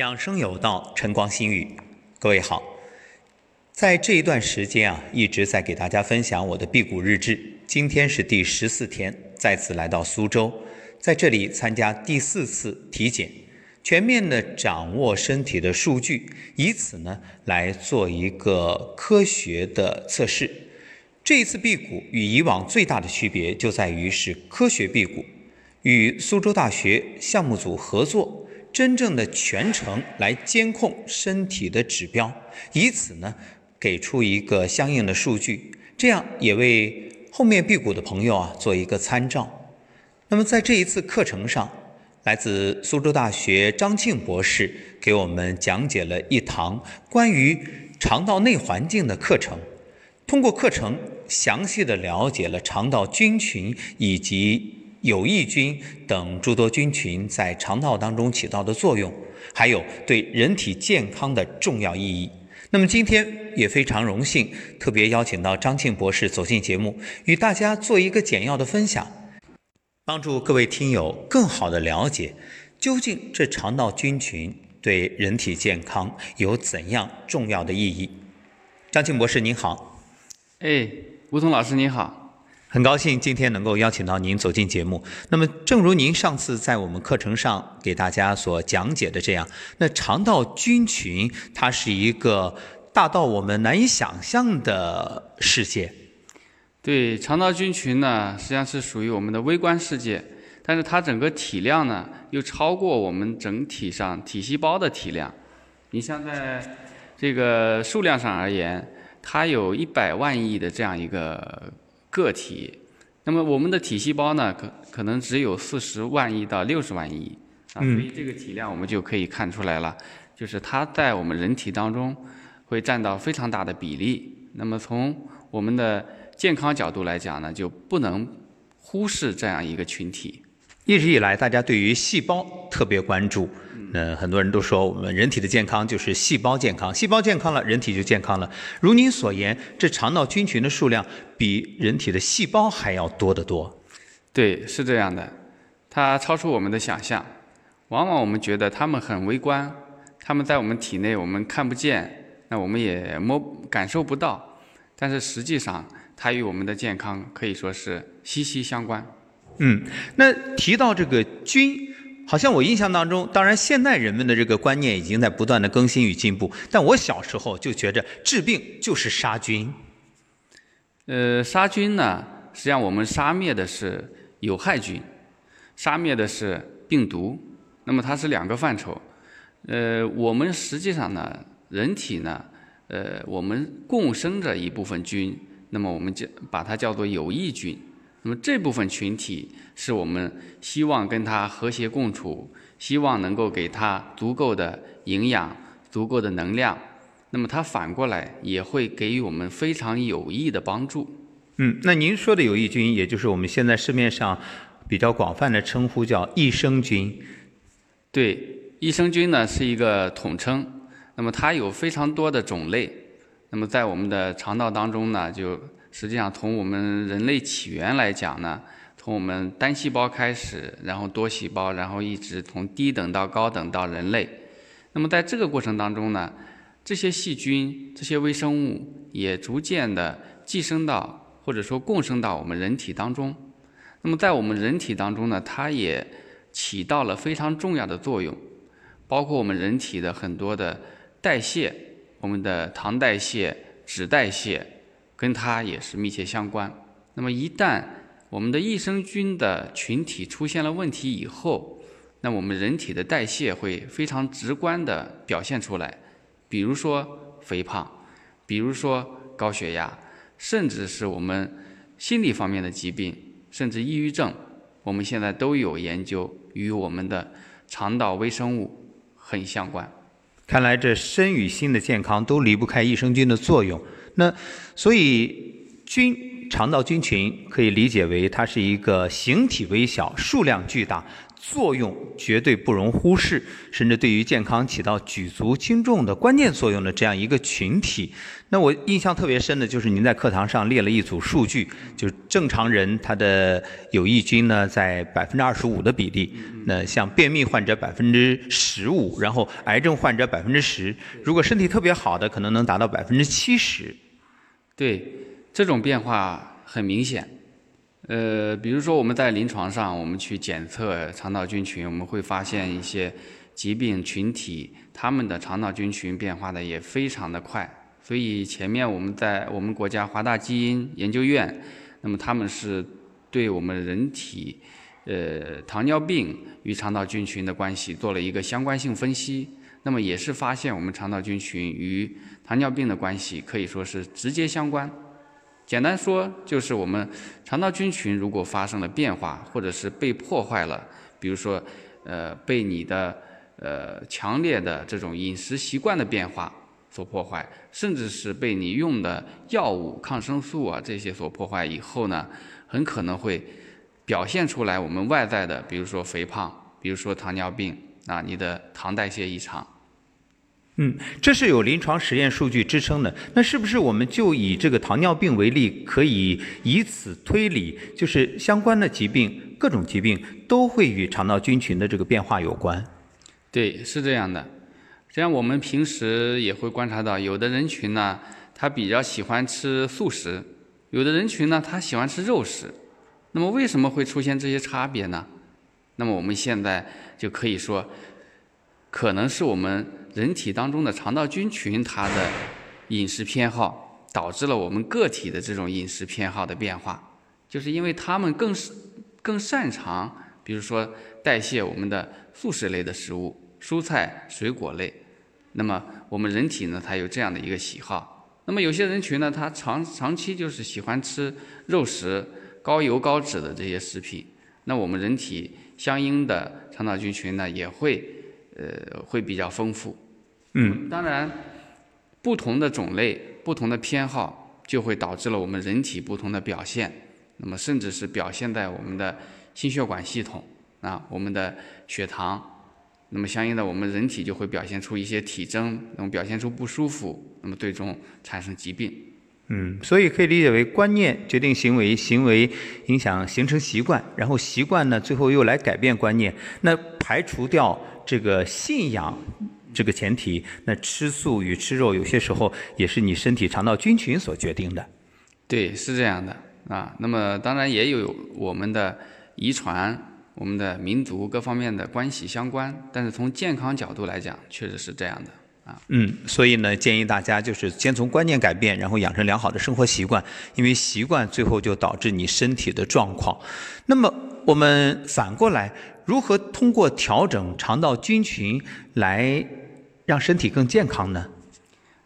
养生有道，晨光心语。各位好，在这一段时间啊，一直在给大家分享我的辟谷日志。今天是第十四天，再次来到苏州，在这里参加第四次体检，全面的掌握身体的数据，以此呢来做一个科学的测试。这一次辟谷与以往最大的区别就在于是科学辟谷，与苏州大学项目组合作。真正的全程来监控身体的指标，以此呢给出一个相应的数据，这样也为后面辟谷的朋友啊做一个参照。那么在这一次课程上，来自苏州大学张庆博士给我们讲解了一堂关于肠道内环境的课程，通过课程详细的了解了肠道菌群以及。有益菌等诸多菌群在肠道当中起到的作用，还有对人体健康的重要意义。那么今天也非常荣幸，特别邀请到张庆博士走进节目，与大家做一个简要的分享，帮助各位听友更好的了解究竟这肠道菌群对人体健康有怎样重要的意义。张庆博士您好，哎，吴彤老师您好。很高兴今天能够邀请到您走进节目。那么，正如您上次在我们课程上给大家所讲解的这样，那肠道菌群它是一个大到我们难以想象的世界。对，肠道菌群呢，实际上是属于我们的微观世界，但是它整个体量呢，又超过我们整体上体细胞的体量。你像在这个数量上而言，它有一百万亿的这样一个。个体，那么我们的体细胞呢，可可能只有四十万亿到六十万亿，啊，所以这个体量我们就可以看出来了，就是它在我们人体当中会占到非常大的比例。那么从我们的健康角度来讲呢，就不能忽视这样一个群体。一直以来，大家对于细胞特别关注。那很多人都说，我们人体的健康就是细胞健康，细胞健康了，人体就健康了。如您所言，这肠道菌群的数量比人体的细胞还要多得多。对，是这样的，它超出我们的想象。往往我们觉得它们很微观，它们在我们体内我们看不见，那我们也摸感受不到。但是实际上，它与我们的健康可以说是息息相关。嗯，那提到这个菌。好像我印象当中，当然现在人们的这个观念已经在不断的更新与进步，但我小时候就觉着治病就是杀菌。呃，杀菌呢，实际上我们杀灭的是有害菌，杀灭的是病毒，那么它是两个范畴。呃，我们实际上呢，人体呢，呃，我们共生着一部分菌，那么我们就把它叫做有益菌。那么这部分群体是我们希望跟它和谐共处，希望能够给它足够的营养、足够的能量。那么它反过来也会给予我们非常有益的帮助。嗯，那您说的有益菌，也就是我们现在市面上比较广泛的称呼叫益生菌。对，益生菌呢是一个统称，那么它有非常多的种类。那么在我们的肠道当中呢，就实际上，从我们人类起源来讲呢，从我们单细胞开始，然后多细胞，然后一直从低等到高等到人类。那么在这个过程当中呢，这些细菌、这些微生物也逐渐的寄生到或者说共生到我们人体当中。那么在我们人体当中呢，它也起到了非常重要的作用，包括我们人体的很多的代谢，我们的糖代谢、脂代谢。跟它也是密切相关。那么一旦我们的益生菌的群体出现了问题以后，那我们人体的代谢会非常直观的表现出来，比如说肥胖，比如说高血压，甚至是我们心理方面的疾病，甚至抑郁症，我们现在都有研究与我们的肠道微生物很相关。看来这身与心的健康都离不开益生菌的作用。那所以菌肠道菌群可以理解为它是一个形体微小、数量巨大、作用绝对不容忽视，甚至对于健康起到举足轻重的关键作用的这样一个群体。那我印象特别深的就是您在课堂上列了一组数据，就是正常人他的有益菌呢在百分之二十五的比例，那像便秘患者百分之十五，然后癌症患者百分之十，如果身体特别好的可能能达到百分之七十。对，这种变化很明显。呃，比如说我们在临床上，我们去检测肠道菌群，我们会发现一些疾病群体，他们的肠道菌群变化的也非常的快。所以前面我们在我们国家华大基因研究院，那么他们是对我们人体呃糖尿病与肠道菌群的关系做了一个相关性分析，那么也是发现我们肠道菌群与糖尿病的关系可以说是直接相关。简单说，就是我们肠道菌群如果发生了变化，或者是被破坏了，比如说，呃，被你的呃强烈的这种饮食习惯的变化所破坏，甚至是被你用的药物、抗生素啊这些所破坏以后呢，很可能会表现出来我们外在的，比如说肥胖，比如说糖尿病啊，你的糖代谢异常。嗯，这是有临床实验数据支撑的。那是不是我们就以这个糖尿病为例，可以以此推理，就是相关的疾病，各种疾病都会与肠道菌群的这个变化有关？对，是这样的。这样我们平时也会观察到，有的人群呢，他比较喜欢吃素食；有的人群呢，他喜欢吃肉食。那么为什么会出现这些差别呢？那么我们现在就可以说，可能是我们。人体当中的肠道菌群，它的饮食偏好导致了我们个体的这种饮食偏好的变化，就是因为它们更更擅长，比如说代谢我们的素食类的食物、蔬菜、水果类。那么我们人体呢，它有这样的一个喜好。那么有些人群呢，他长长期就是喜欢吃肉食、高油高脂的这些食品。那我们人体相应的肠道菌群呢，也会。呃，会比较丰富。嗯，当然，不同的种类、不同的偏好，就会导致了我们人体不同的表现。那么，甚至是表现在我们的心血管系统啊，我们的血糖。那么，相应的，我们人体就会表现出一些体征，那么表现出不舒服，那么最终产生疾病。嗯，所以可以理解为观念决定行为，行为影响形成习惯，然后习惯呢，最后又来改变观念。那排除掉。这个信仰这个前提，那吃素与吃肉有些时候也是你身体肠道菌群所决定的。对，是这样的啊。那么当然也有我们的遗传、我们的民族各方面的关系相关，但是从健康角度来讲，确实是这样的啊。嗯，所以呢，建议大家就是先从观念改变，然后养成良好的生活习惯，因为习惯最后就导致你身体的状况。那么我们反过来。如何通过调整肠道菌群来让身体更健康呢？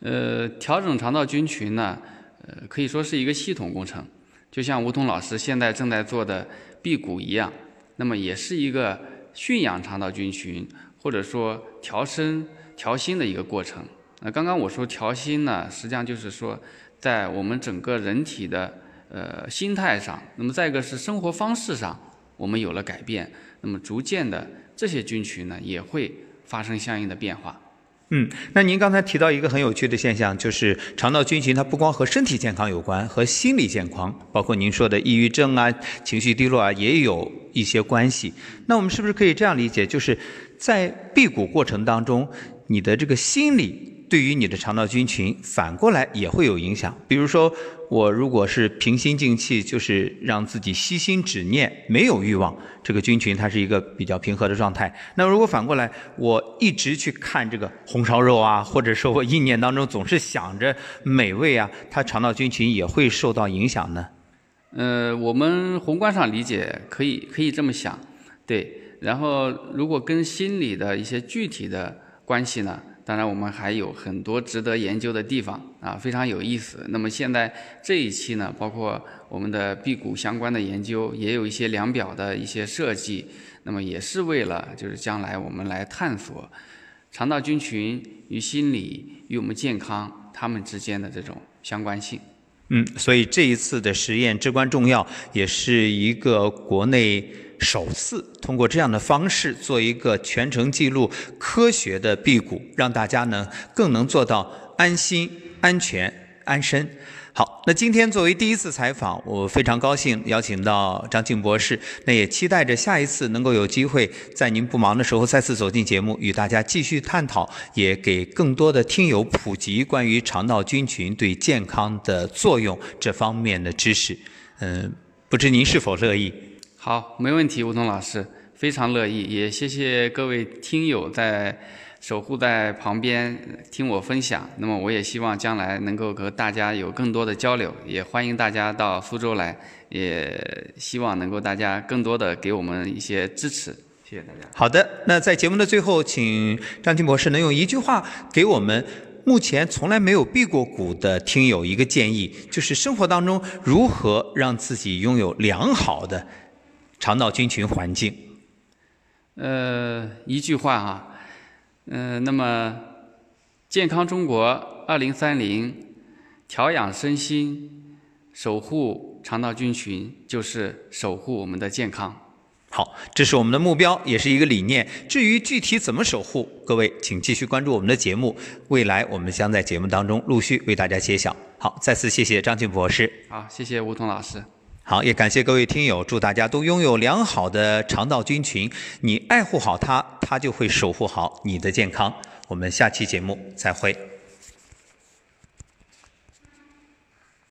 呃，调整肠道菌群呢，呃，可以说是一个系统工程，就像吴桐老师现在正在做的辟谷一样，那么也是一个驯养肠道菌群或者说调身调心的一个过程。那刚刚我说调心呢，实际上就是说在我们整个人体的呃心态上，那么再一个是生活方式上，我们有了改变。那么逐渐的，这些菌群呢也会发生相应的变化。嗯，那您刚才提到一个很有趣的现象，就是肠道菌群它不光和身体健康有关，和心理健康，包括您说的抑郁症啊、情绪低落啊，也有一些关系。那我们是不是可以这样理解，就是在辟谷过程当中，你的这个心理？对于你的肠道菌群，反过来也会有影响。比如说，我如果是平心静气，就是让自己息心止念，没有欲望，这个菌群它是一个比较平和的状态。那如果反过来，我一直去看这个红烧肉啊，或者说我意念当中总是想着美味啊，它肠道菌群也会受到影响呢？呃，我们宏观上理解可以可以这么想，对。然后，如果跟心理的一些具体的关系呢？当然，我们还有很多值得研究的地方啊，非常有意思。那么现在这一期呢，包括我们的辟谷相关的研究，也有一些量表的一些设计。那么也是为了就是将来我们来探索肠道菌群与心理与我们健康它们之间的这种相关性。嗯，所以这一次的实验至关重要，也是一个国内首次通过这样的方式做一个全程记录、科学的辟谷，让大家呢更能做到安心、安全、安身。好，那今天作为第一次采访，我非常高兴邀请到张静博士。那也期待着下一次能够有机会在您不忙的时候再次走进节目，与大家继续探讨，也给更多的听友普及关于肠道菌群对健康的作用这方面的知识。嗯，不知您是否乐意？好，没问题，吴东老师，非常乐意。也谢谢各位听友在。守护在旁边听我分享，那么我也希望将来能够和大家有更多的交流，也欢迎大家到苏州来，也希望能够大家更多的给我们一些支持，谢谢大家。好的，那在节目的最后，请张金博士能用一句话给我们目前从来没有辟过谷的听友一个建议，就是生活当中如何让自己拥有良好的肠道菌群环境。呃，一句话哈。嗯，那么健康中国二零三零，调养身心，守护肠道菌群，就是守护我们的健康。好，这是我们的目标，也是一个理念。至于具体怎么守护，各位请继续关注我们的节目，未来我们将在节目当中陆续为大家揭晓。好，再次谢谢张俊博士。好，谢谢吴彤老师。好，也感谢各位听友，祝大家都拥有良好的肠道菌群。你爱护好它，它就会守护好你的健康。我们下期节目再会。